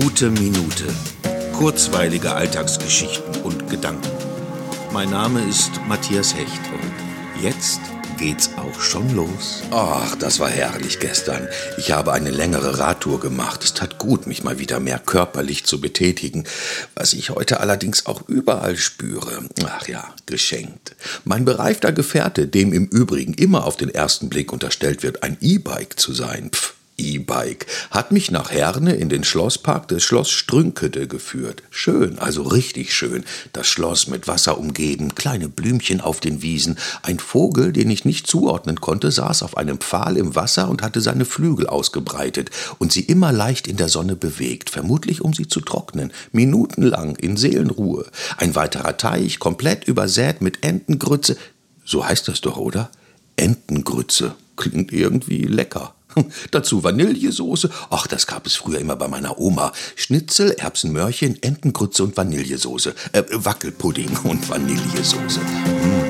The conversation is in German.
Gute Minute. Kurzweilige Alltagsgeschichten und Gedanken. Mein Name ist Matthias Hecht und jetzt geht's auch schon los. Ach, das war herrlich gestern. Ich habe eine längere Radtour gemacht. Es tat gut, mich mal wieder mehr körperlich zu betätigen, was ich heute allerdings auch überall spüre. Ach ja, geschenkt. Mein bereifter Gefährte, dem im Übrigen immer auf den ersten Blick unterstellt wird, ein E-Bike zu sein, pff, E-Bike, hat mich nach Herne in den Schlosspark des Schloss Strünkede geführt. Schön, also richtig schön. Das Schloss mit Wasser umgeben, kleine Blümchen auf den Wiesen. Ein Vogel, den ich nicht zuordnen konnte, saß auf einem Pfahl im Wasser und hatte seine Flügel ausgebreitet und sie immer leicht in der Sonne bewegt, vermutlich um sie zu trocknen, minutenlang in Seelenruhe. Ein weiterer Teich, komplett übersät mit Entengrütze. So heißt das doch, oder? Entengrütze. Klingt irgendwie lecker. Dazu Vanillesoße. Ach, das gab es früher immer bei meiner Oma. Schnitzel, Erbsenmörchen, Entengrütze und Vanillesoße. Äh, Wackelpudding und Vanillesoße. Mmh.